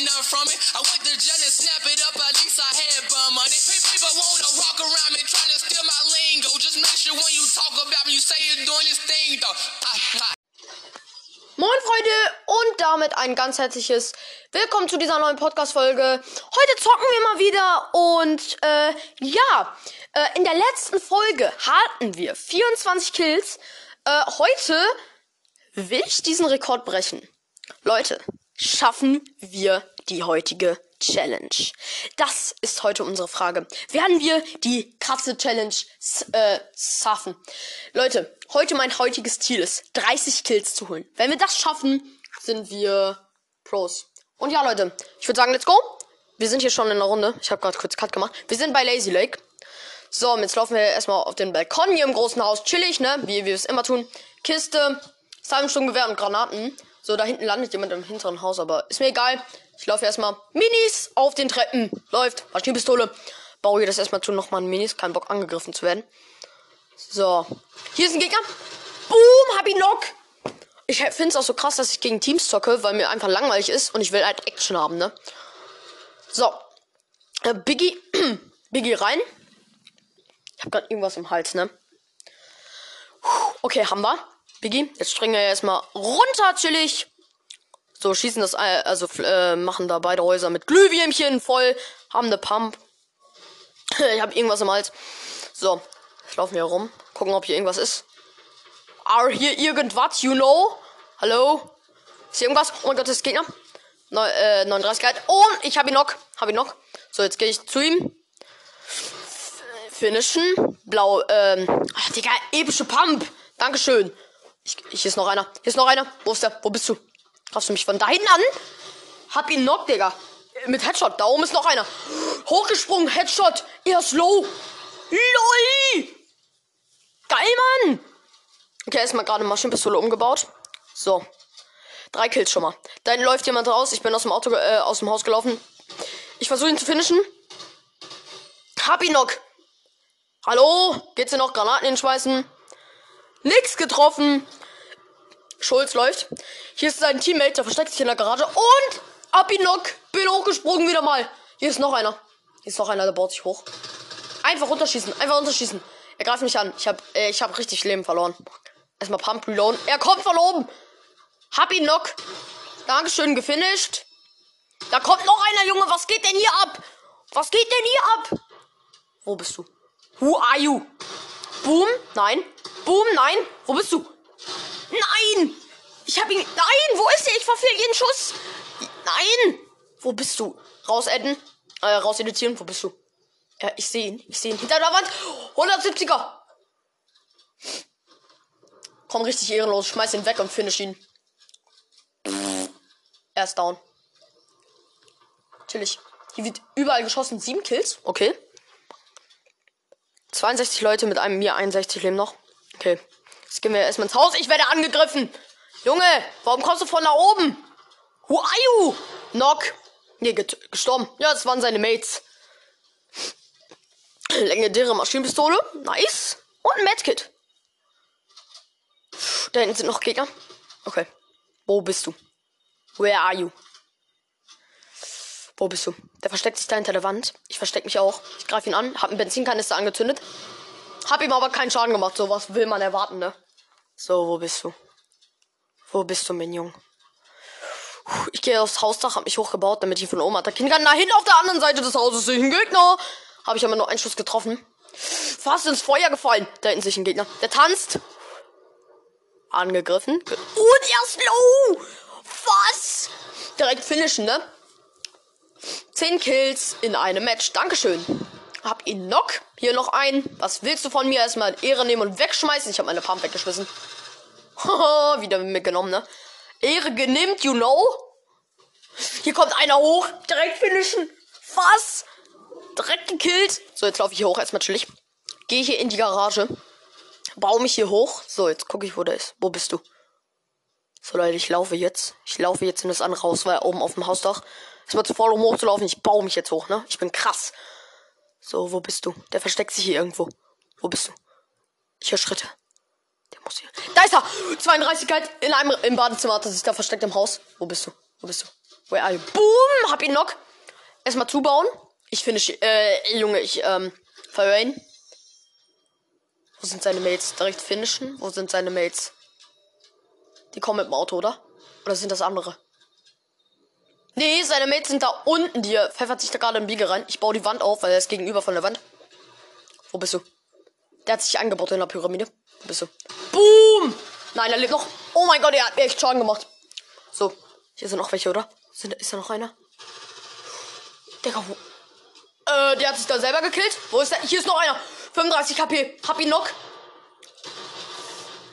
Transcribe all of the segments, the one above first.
get none from it. I went to jail and snap it up, at least I had bum money. Pe- People wanna walk around me trying to steal my lingo. Just make sure when you talk about me, you say you're doing this thing though. Moin Freunde und damit ein ganz herzliches Willkommen zu dieser neuen Podcast-Folge. Heute zocken wir mal wieder und äh, ja, äh, in der letzten Folge hatten wir 24 Kills. Äh, heute will ich diesen Rekord brechen. Leute, schaffen wir die heutige Challenge? Das ist heute unsere Frage. Werden wir die Katze Challenge äh, schaffen? Leute, heute mein heutiges Ziel ist, 30 Kills zu holen. Wenn wir das schaffen, sind wir Pros. Und ja, Leute, ich würde sagen, let's go. Wir sind hier schon in der Runde. Ich habe gerade kurz Cut gemacht. Wir sind bei Lazy Lake. So, und jetzt laufen wir erstmal auf den Balkon hier im großen Haus. Chillig, ne? Wie wir es immer tun. Kiste, Salmensturmgewehr und Granaten. So, da hinten landet jemand im hinteren Haus, aber ist mir egal. Ich laufe erstmal Minis auf den Treppen. Läuft. Maschinenpistole. Baue hier das erstmal zu nochmal Minis. Kein Bock angegriffen zu werden. So. Hier ist ein Gegner. Boom, hab ihn knock. Ich finde es auch so krass, dass ich gegen Teams zocke, weil mir einfach langweilig ist und ich will halt Action haben, ne? So. Äh, Biggie. Biggie rein. Ich hab grad irgendwas im Hals, ne? Okay, haben wir. Biggie, jetzt springen wir erstmal runter, chillig. So, schießen das, äh, also äh, machen da beide Häuser mit Glühwürmchen voll, haben eine Pump. ich habe irgendwas im Hals. So, jetzt laufen wir rum, gucken, ob hier irgendwas ist. Are hier irgendwas, you know? Hallo? Ist hier irgendwas? Oh mein Gott, das ist Gegner. Neu, äh, 39 Grad. Und ich habe ihn noch. Habe ihn noch. So, jetzt gehe ich zu ihm. Finishen. Blau, ähm. Ach, Digga, epische Pump. Dankeschön. Ich, hier ist noch einer. Hier ist noch einer. Wo ist der? Wo bist du? Greifst du mich von da hinten an? Hab ihn knock, Digga. Mit Headshot. Da oben ist noch einer. Hochgesprungen. Headshot. Er ist low. LOL. Geil, Mann. Okay, erstmal gerade Maschinenpistole umgebaut. So. Drei Kills schon mal. Da hinten läuft jemand raus. Ich bin aus dem Auto, äh, aus dem Haus gelaufen. Ich versuche ihn zu finishen. Hab ihn knock. Hallo? Geht's dir noch? Granaten hinschmeißen? Nix getroffen. Schulz läuft. Hier ist sein Teammate, der versteckt sich in der Garage. Und ab ihn knock. Bin hochgesprungen wieder mal. Hier ist noch einer. Hier ist noch einer, der baut sich hoch. Einfach runterschießen. Einfach runterschießen. Er greift mich an. Ich hab, äh, hab richtig Leben verloren. Erstmal Pump Reload. Er kommt von oben. Hab ihn knock. Dankeschön, gefinisht. Da kommt noch einer, Junge. Was geht denn hier ab? Was geht denn hier ab? Wo bist du? Who are you? Boom? Nein. Boom? Nein. Wo bist du? Nein! Ich hab ihn. Nein! Wo ist er? Ich verfehl jeden Schuss. Nein! Wo bist du? Raus adden. Äh, raus editieren. Wo bist du? Ja, ich sehe ihn. Ich sehe ihn. Hinter der Wand. 170er. Komm richtig ehrenlos. Schmeiß ihn weg und finish ihn. Er ist down. Chillig. Hier wird überall geschossen. Sieben Kills. Okay. 62 Leute mit einem mir 61 Leben noch. Okay. Jetzt gehen wir erstmal ins Haus. Ich werde angegriffen. Junge, warum kommst du von da oben? Who are you? Knock. Nee, gestorben. Ja, das waren seine Mates. Legendäre Maschinenpistole. Nice. Und ein Medkit. Da hinten sind noch Gegner. Okay. Wo bist du? Where are you? Wo bist du? Der versteckt sich da hinter der Wand. Ich verstecke mich auch. Ich greife ihn an. Hab einen Benzinkanister angezündet. Hab ihm aber keinen Schaden gemacht. So was will man erwarten, ne? So, wo bist du? Wo bist du, mein Junge? Ich gehe aufs Hausdach, hab mich hochgebaut, damit ich von oben attackieren kann. Da hinten auf der anderen Seite des Hauses sehe ich einen Gegner. Habe ich aber nur einen Schuss getroffen. Fast ins Feuer gefallen. Da hinten sehe ich einen Gegner. Der tanzt. Angegriffen. Und er ist low. Was? Direkt finishen, ne? 10 Kills in einem Match. Dankeschön. Hab ihn knock. Hier noch einen. Was willst du von mir? Erstmal Ehre nehmen und wegschmeißen. Ich habe meine Pump weggeschmissen. Wieder mitgenommen, ne? Ehre genimmt, you know? Hier kommt einer hoch. Direkt finishen. Was? Direkt gekillt. So, jetzt laufe ich hier hoch. Erstmal chillig. Gehe hier in die Garage. Baue mich hier hoch. So, jetzt gucke ich, wo der ist. Wo bist du? So, Leute, ich laufe jetzt. Ich laufe jetzt in das andere Haus, weil oben auf dem Hausdach. Es war zu voll, um hochzulaufen. Ich baue mich jetzt hoch, ne? Ich bin krass. So, wo bist du? Der versteckt sich hier irgendwo. Wo bist du? Ich höre Schritte. Der muss hier. Da ist er! 32 Kalt in einem im Badezimmer hat er sich da versteckt im Haus. Wo bist du? Wo bist du? Where are you? Boom! Hab ihn knock. Erstmal zubauen. Ich finde, äh, Junge, ich, ähm, verhöre ihn. Wo sind seine Mates? Direkt finishen? Wo sind seine Mates? Die kommen mit dem Auto, oder? Oder sind das andere? Nee, seine Mates sind da unten. Die pfeffert sich da gerade im Biege rein. Ich baue die Wand auf, weil er ist gegenüber von der Wand. Wo bist du? Der hat sich angebaut in der Pyramide. Wo bist du? Boom! Nein, er lebt noch. Oh mein Gott, er hat mir echt Schaden gemacht. So, hier sind noch welche, oder? Sind, ist da noch einer? Digga? Äh, der hat sich da selber gekillt. Wo ist der? Hier ist noch einer. 35 KP. Hab ihn noch.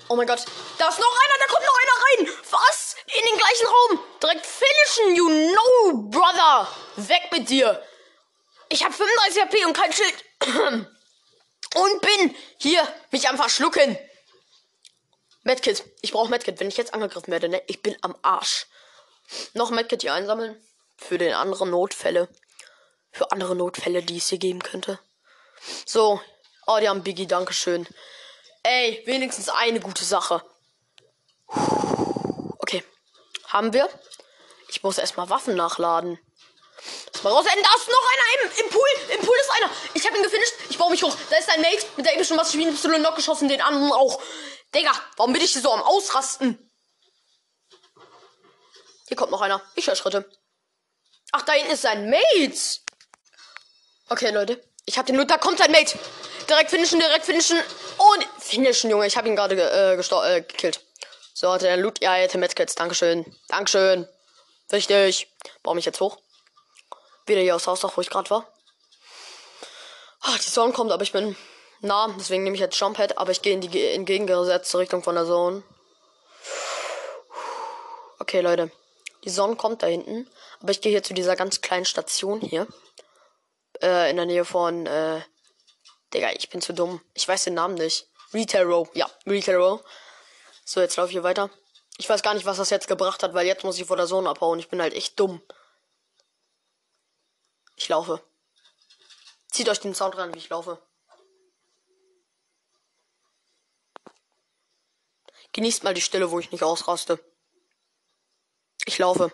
Oh mein Gott. Da ist noch einer. Da kommt noch einer rein. Was? In den gleichen Raum. Direkt finishen, you know, brother. Weg mit dir. Ich habe 35 HP und kein Schild. und bin hier mich am Verschlucken. Medkit. Ich brauche Medkit, wenn ich jetzt angegriffen werde, ne? Ich bin am Arsch. Noch Medkit hier einsammeln. Für den anderen Notfälle. Für andere Notfälle, die es hier geben könnte. So. Oh, die haben Biggie, Dankeschön. Ey, wenigstens eine gute Sache. Okay. Haben wir? Ich muss erstmal Waffen nachladen. Mal raus. Da ist noch einer im, im Pool. Im Pool ist einer. Ich habe ihn gefinisht. Ich baue mich hoch. Da ist ein Mate mit der epischen Maschinenpistole noch geschossen. Den anderen auch. Digga, warum bin ich hier so am Ausrasten? Hier kommt noch einer. Ich höre Schritte. Ach, da hinten ist ein Mate. Okay, Leute. Ich hab den Loot. Da kommt ein Mate. Direkt finishen, direkt finishen. Und finishen, Junge. Ich habe ihn gerade ge äh, äh, gekillt. So, der Loot. Ja, hätte Medkits. Dankeschön. Dankeschön. Wichtig. Baue mich jetzt hoch. Wieder hier aufs Haus, wo ich gerade war. Ach, die Sonne kommt, aber ich bin nah. Deswegen nehme ich jetzt Jumppad. Aber ich gehe in die entgegengesetzte Richtung von der Zone. Okay, Leute. Die Sonne kommt da hinten. Aber ich gehe hier zu dieser ganz kleinen Station hier. Äh, in der Nähe von, äh, Digga, ich bin zu dumm. Ich weiß den Namen nicht. Retail Row. Ja, Retail Row. So, jetzt laufe ich hier weiter. Ich weiß gar nicht, was das jetzt gebracht hat, weil jetzt muss ich vor der Zone abhauen. Ich bin halt echt dumm. Ich laufe. Zieht euch den Sound rein, wie ich laufe. Genießt mal die Stille, wo ich nicht ausraste. Ich laufe.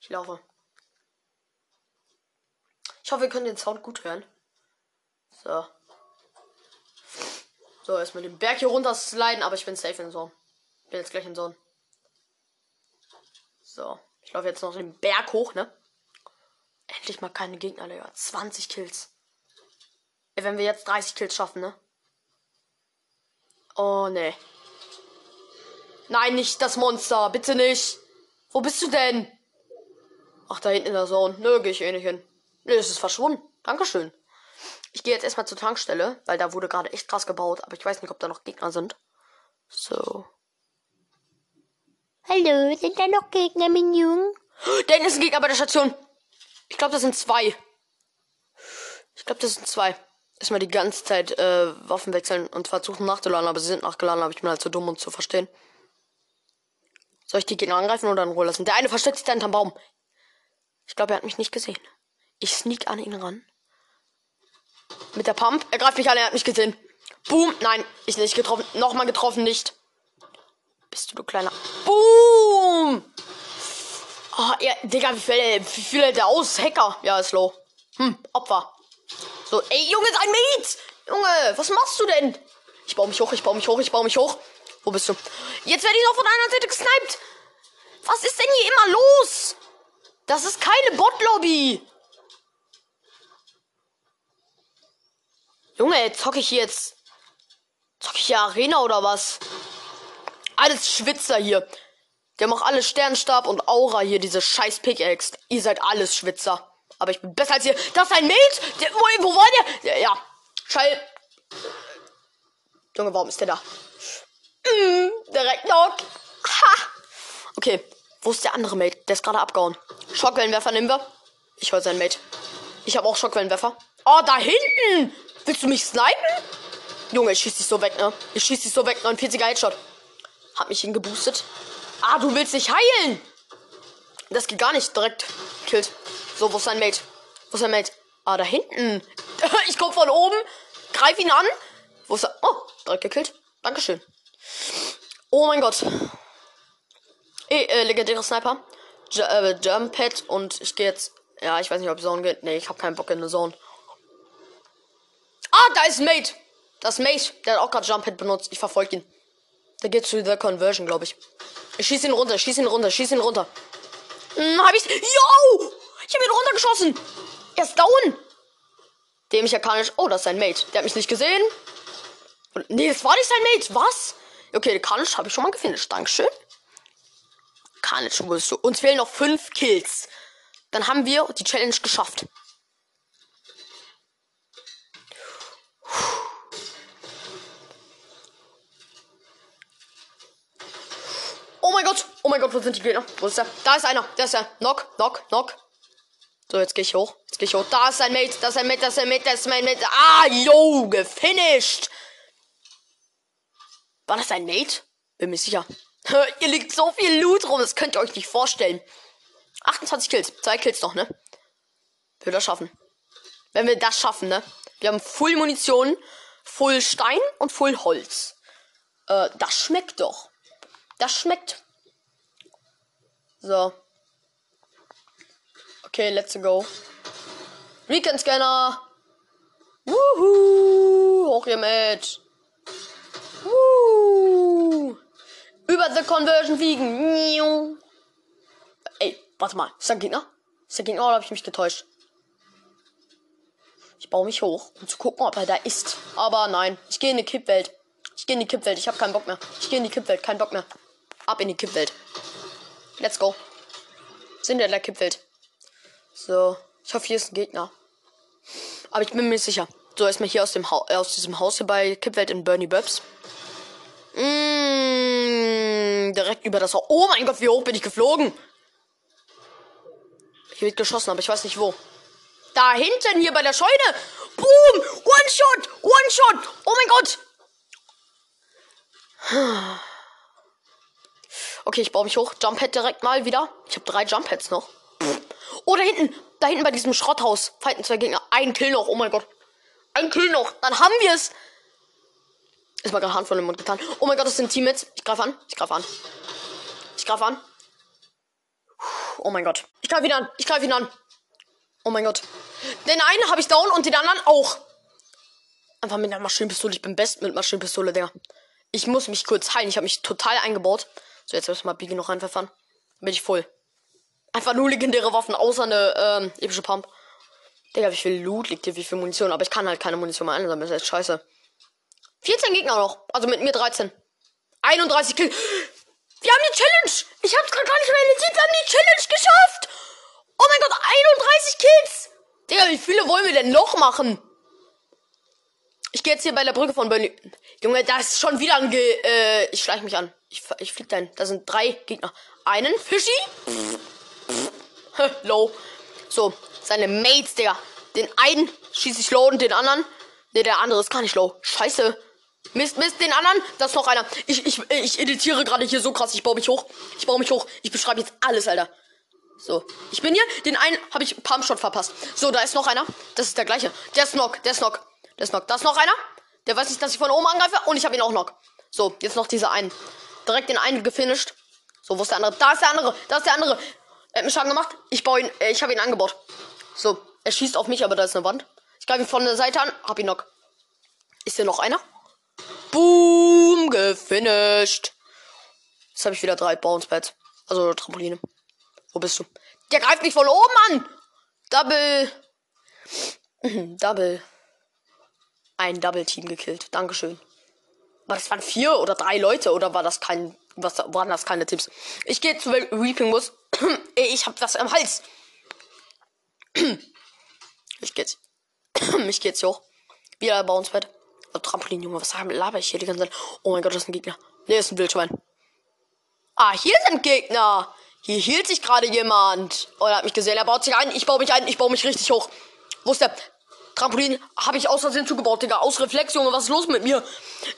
Ich laufe. Ich hoffe, ihr könnt den Sound gut hören. So. So, erstmal den Berg hier runter sliden, aber ich bin safe in Zone. Bin jetzt gleich in Zone. So. Ich laufe jetzt noch den Berg hoch, ne? Endlich mal keine Gegner, Digga. 20 Kills. Ey, wenn wir jetzt 30 Kills schaffen, ne? Oh, ne. Nein, nicht das Monster. Bitte nicht. Wo bist du denn? Ach, da hinten in der Zone. Nö, geh ich eh nicht hin. Nö, es ist verschwunden. Dankeschön. Ich gehe jetzt erstmal zur Tankstelle, weil da wurde gerade echt krass gebaut, aber ich weiß nicht, ob da noch Gegner sind. So. Hallo, sind da noch Gegner, mein Junge? Da ist ein Gegner bei der Station. Ich glaube, das sind zwei. Ich glaube, das sind zwei. Erstmal die ganze Zeit äh, Waffen wechseln und versuchen nachzuladen, aber sie sind nachgeladen, aber ich bin halt zu dumm, um zu verstehen. Soll ich die Gegner angreifen oder in Ruhe lassen? Der eine versteckt sich da hinterm Baum. Ich glaube, er hat mich nicht gesehen. Ich sneak an ihn ran. Mit der Pump. Er greift mich an, er hat mich gesehen. Boom. Nein, ich nicht getroffen. Nochmal getroffen, nicht. Bist du, du kleiner. Boom. Oh, ja, Digga, wie viel, wie viel hält der aus? Hacker. Ja, ist low. Hm, Opfer. So, ey, Junge, sein Mate. Junge, was machst du denn? Ich baue mich hoch, ich baue mich hoch, ich baue mich hoch. Wo bist du? Jetzt werde ich noch von einer Seite gesniped. Was ist denn hier immer los? Das ist keine Botlobby. Junge, zocke ich jetzt. Zocke ich hier Arena oder was? Alles Schwitzer hier. Der macht alles Sternstab und Aura hier, diese scheiß Pickaxe. Ihr seid alles Schwitzer. Aber ich bin besser als ihr. Das ist ein Mate? Der, wo, wo war der? Ja, ja. Schall. Junge, warum ist der da? Mm, direkt knock. Ha. Okay. Wo ist der andere Mate? Der ist gerade abgehauen. Schockwellenwerfer nehmen wir. Ich höre seinen Mate. Ich habe auch Schockwellenwerfer. Oh, da hinten! Willst du mich snipen? Junge, ich schieß dich so weg, ne? Ich schieß dich so weg. 49er Headshot. Hat mich hingeboostet. Ah, du willst dich heilen! Das geht gar nicht. Direkt killt. So, wo ist sein Mate? Wo ist sein Mate? Ah, da hinten. ich komm von oben. Greif ihn an. Wo ist er? Oh, direkt gekillt. Dankeschön. Oh mein Gott. Ey, äh, legendäre Sniper. J äh, Pad und ich gehe jetzt. Ja, ich weiß nicht, ob Zone geht. Nee, ich habe keinen Bock in eine Zone. Ah, da ist Mate. Das Mate. Der hat auch gerade Jump Pad benutzt. Ich verfolge ihn. Der geht zu der Conversion, glaube ich. Ich schieße ihn runter, schieße ihn runter, schieße ihn runter. Hm, hab ich's. Yo! Ich hab ihn runtergeschossen. Er ist down. Dem ich ja kann nicht. Oh, das ist sein Mate. Der hat mich nicht gesehen. Und, nee, das war nicht sein Mate. Was? Okay, Kanisch habe ich schon mal gefinisht. Dankeschön. Kanisch, wo bist du? Uns fehlen noch fünf Kills. Dann haben wir die Challenge geschafft. Mein Gott. Oh mein Gott, wo sind die Gegner? Wo ist der? Da ist einer. Der ist der. Knock, knock, knock. So, jetzt gehe ich hoch. Jetzt gehe ich hoch. Da ist ein Mate. Das ist ein Mate. Das ist ein Mate. Das ist mein Mate. Ah, yo, gefinisht. War das ein Mate? Bin mir sicher. Hier liegt so viel Loot rum. Das könnt ihr euch nicht vorstellen. 28 Kills. Zwei Kills noch, ne? Wir das schaffen. Wenn wir das schaffen, ne? Wir haben Full Munition, Full Stein und Full Holz. Äh, das schmeckt doch. Das schmeckt. So. Okay, let's go. Recon Scanner. Wuhu. Hoch hier mit. Wuhu. Über the Conversion wiegen. Ey, warte mal. Ist da ein Gegner? Ist der Gegner oder habe ich mich getäuscht? Ich baue mich hoch, um zu gucken, ob er da ist. Aber nein, ich gehe in die Kippwelt. Ich gehe in die Kippwelt. Ich habe keinen Bock mehr. Ich gehe in die Kippwelt. Kein Bock mehr. Ab in die Kippwelt. Let's go. Sind wir in der Kippwelt. So. Ich hoffe, hier ist ein Gegner. Aber ich bin mir sicher. So, erstmal hier aus, dem ha aus diesem Haus hier bei Kippwelt in Bernie Bubs. Mmh, direkt über das Haus. Oh mein Gott, wie hoch bin ich geflogen? Hier wird geschossen, aber ich weiß nicht wo. Da hinten, hier bei der Scheune. Boom! One Shot! One Shot! Oh mein Gott! Okay, ich baue mich hoch. Jump Head direkt mal wieder. Ich habe drei Jump Heads noch. Oh, da hinten. Da hinten bei diesem Schrotthaus. Fighten zwei Gegner. Ein Kill noch. Oh mein Gott. Ein Kill noch. Dann haben wir es. Ist mal gerade Hand von dem Mund getan. Oh mein Gott, das sind Teammates. Ich greife an. Ich greife an. Ich greife an. Oh mein Gott. Ich greife ihn an. Ich greife ihn an. Oh mein Gott. Den einen habe ich down und den anderen auch. Einfach mit einer Maschinenpistole. Ich bin best mit Maschinenpistole, Digga. Ich muss mich kurz heilen. Ich habe mich total eingebaut. So, jetzt müssen wir Biggie noch reinpfeffern. Bin ich voll. Einfach nur legendäre Waffen, außer eine ähm, epische Pump. Digga, wie viel Loot liegt hier, wie viel Munition. Aber ich kann halt keine Munition mehr einsammeln. Das ist echt scheiße. 14 Gegner noch. Also mit mir 13. 31 Kills. Wir haben die Challenge. Ich hab's gerade gar nicht realisiert. Wir haben die Challenge geschafft. Oh mein Gott, 31 Kills. Digga, wie viele wollen wir denn noch machen? Ich gehe jetzt hier bei der Brücke von Berlin. Junge, da ist schon wieder ein Ge äh, ich schleich mich an. Ich, ich flieg dahin. Da sind drei Gegner. Einen Fischi. low. So, seine Mates, Digga. Den einen schieße ich low und den anderen. Ne, der andere ist gar nicht low. Scheiße. Mist, Mist, den anderen. Das ist noch einer. Ich, ich, ich editiere gerade hier so krass. Ich baue mich hoch. Ich baue mich hoch. Ich beschreibe jetzt alles, Alter. So. Ich bin hier. Den einen habe ich Pumpshot verpasst. So, da ist noch einer. Das ist der gleiche. Der ist. Der ist. Der ist Knock. Da ist noch einer. Der weiß nicht, dass ich von oben angreife. Und ich habe ihn auch Knock. So, jetzt noch dieser einen. Direkt den einen gefinisht. So, wo ist der andere? Da ist der andere. Da ist der andere. Er hat mir Schaden gemacht. Ich baue ihn. Äh, ich habe ihn angebaut. So. Er schießt auf mich, aber da ist eine Wand. Ich greife ihn von der Seite an. Hab ihn Knock. Ist hier noch einer? Boom. Gefinisht. Jetzt habe ich wieder drei Bouncepads. Also Trampoline. Wo bist du? Der greift mich von oben an. Double. Double. Ein Double Team gekillt. Dankeschön. Aber das waren vier oder drei Leute oder war das kein. Was waren das keine Tipps? Ich gehe zu Reaping Muss. ich hab was am Hals. ich geh jetzt. ich geh jetzt hoch. Wieder Bouncepad. Oh, Trampolin, Junge, was laber ich hier die ganze Zeit? Oh mein Gott, das ist ein Gegner. Ne, ist ein Wildschwein. Ah, hier sind Gegner. Hier hielt sich gerade jemand. Oh, er hat mich gesehen. Er baut sich ein. Ich baue mich ein. Ich baue mich richtig hoch. Wo ist der? Trampolin habe ich aus Versehen zugebaut, Digga. Aus Reflex, Junge. Was ist los mit mir?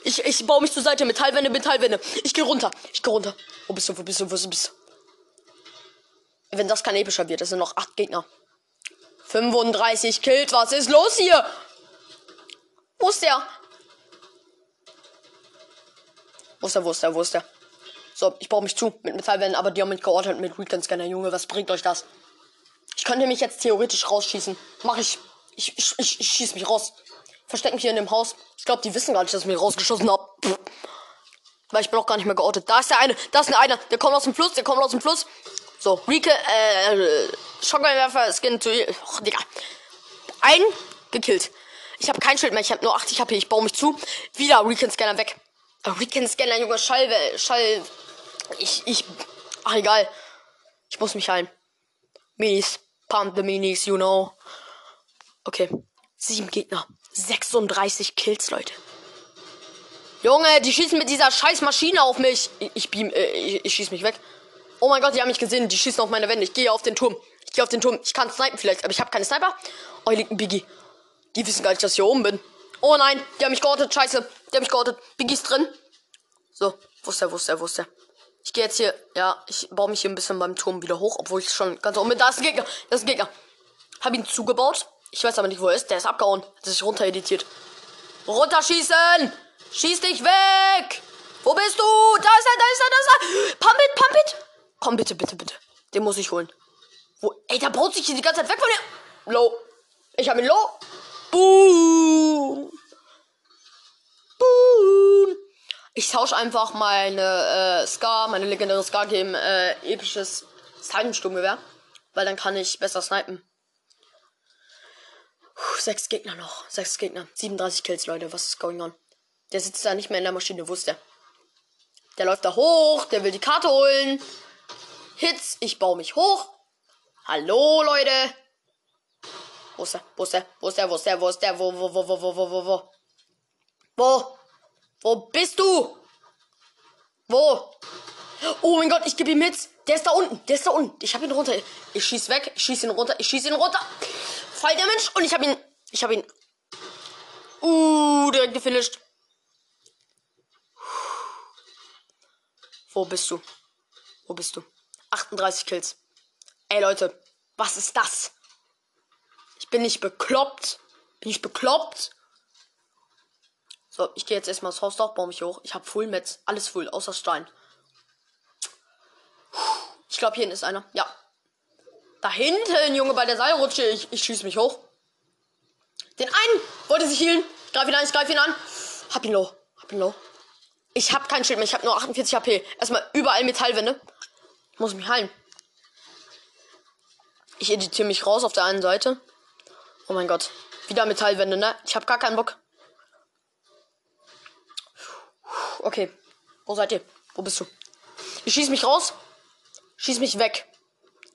Ich, ich baue mich zur Seite. Metallwände, Metallwände. Ich gehe runter. Ich gehe runter. Wo bist du? Wo bist du? Wo bist du? Wenn das kein epischer wird, das sind noch acht Gegner. 35 killt. Was ist los hier? Wo ist der? Wo ist der? Wo ist der? Wo ist der? So, ich baue mich zu mit Metallwänden, aber die haben mich geordnet mit Weekend Scanner, Junge. Was bringt euch das? Ich könnte mich jetzt theoretisch rausschießen. Mach ich. Ich, ich, ich, ich schieß mich raus. Versteck mich hier in dem Haus. Ich glaube, die wissen gar nicht, dass ich mich rausgeschossen hab. Pff. Weil ich bin auch gar nicht mehr geortet. Da ist der eine. Da ist der eine. Der kommt aus dem Fluss. Der kommt aus dem Fluss. So, Rike, äh, Schockerwerfer, Skin to. Och, Digga. Ein gekillt. Ich habe kein Schild mehr. Ich habe nur 80 HP. Ich baue mich zu. Wieder Recon Scanner weg. Äh, Recon Scanner, Junge, Schall, Schall. Ich, ich. Ach, egal. Ich muss mich heilen. Minis. Pump the Minis, you know. Okay. Sieben Gegner. 36 Kills, Leute. Junge, die schießen mit dieser scheiß Maschine auf mich. Ich, ich beam, äh, ich, ich schieß mich weg. Oh mein Gott, die haben mich gesehen. Die schießen auf meine Wände. Ich gehe auf den Turm. Ich gehe auf den Turm. Ich kann snipen vielleicht, aber ich habe keine Sniper. Oh, hier liegt ein Biggie. Die wissen gar nicht, dass ich hier oben bin. Oh nein, die haben mich geortet. Scheiße. Die haben mich geortet. Biggie ist drin. So, wo ist der, wo ist der? Ich gehe jetzt hier, ja, ich baue mich hier ein bisschen beim Turm wieder hoch, obwohl ich schon ganz oben bin. Da ist ein Gegner. Da ist ein Gegner. Hab ihn zugebaut. Ich weiß aber nicht, wo er ist. Der ist abgehauen. Hat sich runter editiert. Runterschießen! Schieß dich weg! Wo bist du? Da ist er, da ist er, da ist er! Pump it, pump it! Komm bitte, bitte, bitte. Den muss ich holen. Wo? Ey, der baut sich hier die ganze Zeit weg von mir. Low. Ich hab ihn low. Boom. Boom. Ich tausche einfach meine äh, Scar, meine legendäre Scar gegen äh, episches Sturmgewehr. Weil dann kann ich besser snipen. Puh, sechs Gegner noch. Sechs Gegner. 37 Kills, Leute. Was ist going on? Der sitzt da nicht mehr in der Maschine. Wo ist der? Läuft da hoch. Der will die Karte holen. Hits. Ich baue mich hoch. Hallo, Leute. Wo ist der? Wo ist der? Wo ist der? Wo ist der? Wo ist der? Wo, wo, wo, wo, wo, wo, wo, wo? Wo? Wo bist du? Wo? Oh mein Gott, ich gebe ihm Hits. Der ist da unten. Der ist da unten. Ich hab ihn runter. Ich schieß weg. Ich schieß ihn runter. Ich schieß ihn runter. Fall der Mensch. Und ich hab ihn. Ich hab ihn. Uh, direkt gefinisht. Wo bist du? Wo bist du? 38 Kills. Ey Leute, was ist das? Ich bin nicht bekloppt. Bin ich bekloppt? So, ich gehe jetzt erstmal ins Haus doch, baue mich hoch. Ich habe Full Metz. Alles full, außer Stein. Ich glaube, hier ist einer. Ja. Da hinten, Junge, bei der Seilrutsche. Ich, ich schieße mich hoch. Den einen wollte sich healen. Ich greife ihn an, ich greife ihn an. Hab ihn low. Hab ihn low. Ich hab kein Schild mehr. Ich hab nur 48 HP. Erstmal überall Metallwände. Ich muss mich heilen. Ich editiere mich raus auf der einen Seite. Oh mein Gott. Wieder Metallwände, ne? Ich hab gar keinen Bock. Okay. Wo seid ihr? Wo bist du? Ich schieß mich raus. Schieß mich weg.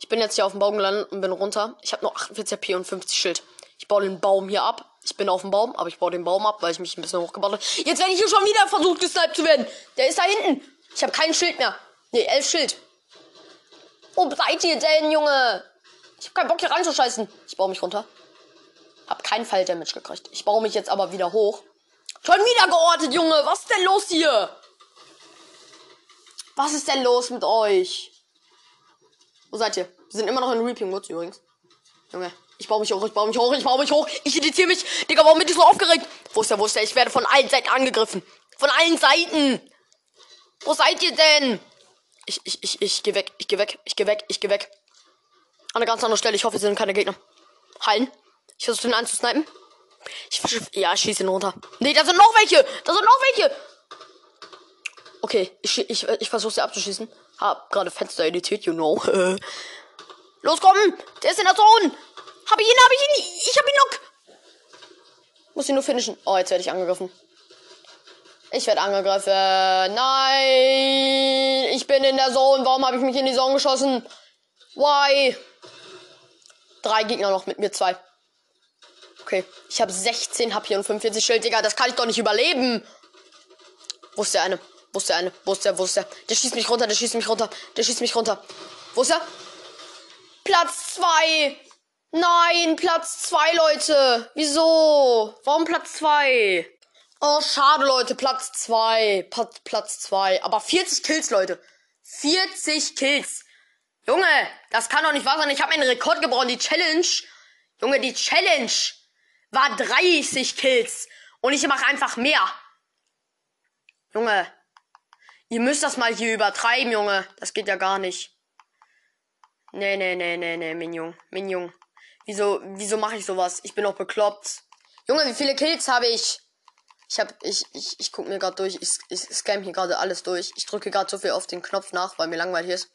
Ich bin jetzt hier auf dem Baum gelandet und bin runter. Ich habe nur 48 HP und 50 Schild. Ich baue den Baum hier ab. Ich bin auf dem Baum, aber ich baue den Baum ab, weil ich mich ein bisschen hochgebaut habe. Jetzt werde ich hier schon wieder versucht, gesniped zu werden. Der ist da hinten. Ich habe kein Schild mehr. Nee, elf Schild. Wo seid ihr denn, Junge? Ich habe keinen Bock hier ranzuscheißen. Ich baue mich runter. Hab keinen Fall Damage gekriegt. Ich baue mich jetzt aber wieder hoch. Schon wieder geortet, Junge. Was ist denn los hier? Was ist denn los mit euch? Wo seid ihr? Wir sind immer noch in Reaping Woods übrigens. Junge, ich baue mich hoch, ich baue mich hoch, ich baue mich hoch. Ich editiere mich. Digga, warum bin ich so aufgeregt? Wo ist der, wo ist der? Ich werde von allen Seiten angegriffen. Von allen Seiten. Wo seid ihr denn? Ich, ich, ich, ich geh weg, ich geh weg, ich geh weg, ich geh weg. An einer ganz anderen Stelle. Ich hoffe, es sind keine Gegner. Heilen. Ich versuche den anzusnipen. Ich, ja, ich schieße ihn runter. Nee, da sind noch welche. Da sind noch welche. Okay, ich, ich, ich versuche sie abzuschießen. Hab gerade Fenster editiert, you know. Los, komm! Der ist in der Zone! Hab ich ihn, hab ich ihn! Ich hab ihn noch! Muss ihn nur finishen. Oh, jetzt werde ich angegriffen. Ich werde angegriffen. Nein! Ich bin in der Zone. Warum habe ich mich in die Zone geschossen? Why? Drei Gegner noch mit mir, zwei. Okay, ich habe 16 HP und 45 Schild, Digga. Das kann ich doch nicht überleben. Wo ist der eine? Wo ist der eine? Wo ist der? Wo ist der? Der schießt mich runter, der schießt mich runter, der schießt mich runter. Wo ist er? Platz 2. Nein, Platz 2, Leute. Wieso? Warum Platz 2? Oh, schade, Leute. Platz 2. Platz 2. Aber 40 Kills, Leute. 40 Kills. Junge, das kann doch nicht wahr sein. Ich habe einen Rekord gebrochen. Die Challenge. Junge, die Challenge war 30 Kills. Und ich mache einfach mehr. Junge, Ihr müsst das mal hier übertreiben, Junge. Das geht ja gar nicht. Nee, nee, nee, nee, nee, Minjung. Minjung. Wieso, wieso mache ich sowas? Ich bin doch bekloppt. Junge, wie viele Kills habe ich? Ich hab, ich, ich, ich guck mir gerade durch. Ich, ich scam hier gerade alles durch. Ich drücke gerade so viel auf den Knopf nach, weil mir langweilig ist.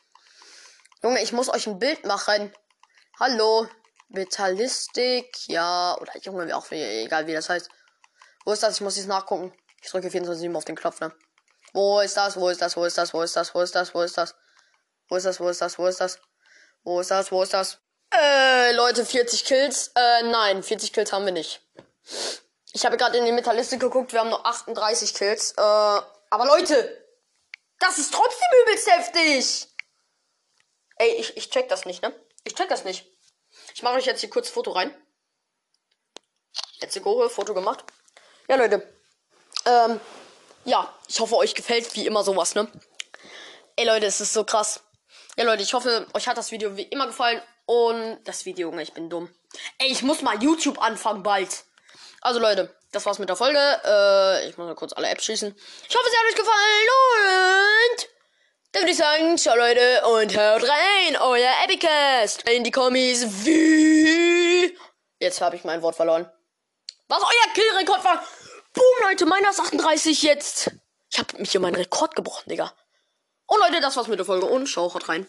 Junge, ich muss euch ein Bild machen. Hallo. Metallistik. Ja. Oder Junge, auch egal wie das heißt. Wo ist das? Ich muss jetzt nachgucken. Ich drücke 24 auf den Knopf, ne? Wo ist das? Wo ist das? Wo ist das? Wo ist das? Wo ist das? Wo ist das? Wo ist das? Wo ist das? Wo ist das? Wo ist das? Wo ist das? Äh, Leute, 40 Kills. Äh, nein, 40 Kills haben wir nicht. Ich habe gerade in die Metallistik geguckt, wir haben nur 38 Kills. Äh, aber Leute, das ist trotzdem übelst heftig. Ey, ich, ich check das nicht, ne? Ich check das nicht. Ich mache euch jetzt hier kurz Foto rein. Jetzt go, Foto gemacht. Ja, Leute. Ähm, ja, ich hoffe, euch gefällt wie immer sowas, ne? Ey, Leute, es ist so krass. Ja, Leute, ich hoffe, euch hat das Video wie immer gefallen. Und das Video, Junge, ich bin dumm. Ey, ich muss mal YouTube anfangen bald. Also, Leute, das war's mit der Folge. Äh, ich muss mal kurz alle Apps schließen. Ich hoffe, es hat euch gefallen. Und dann würde ich sagen, ciao, Leute. Und haut rein. Euer Epicast. In die Kommis. Wie. Jetzt habe ich mein Wort verloren. Was euer Killrekord war. Boom, Leute, meiner ist 38 jetzt. Ich habe mich hier meinen Rekord gebrochen, Digga. Und Leute, das war's mit der Folge und schau, haut rein.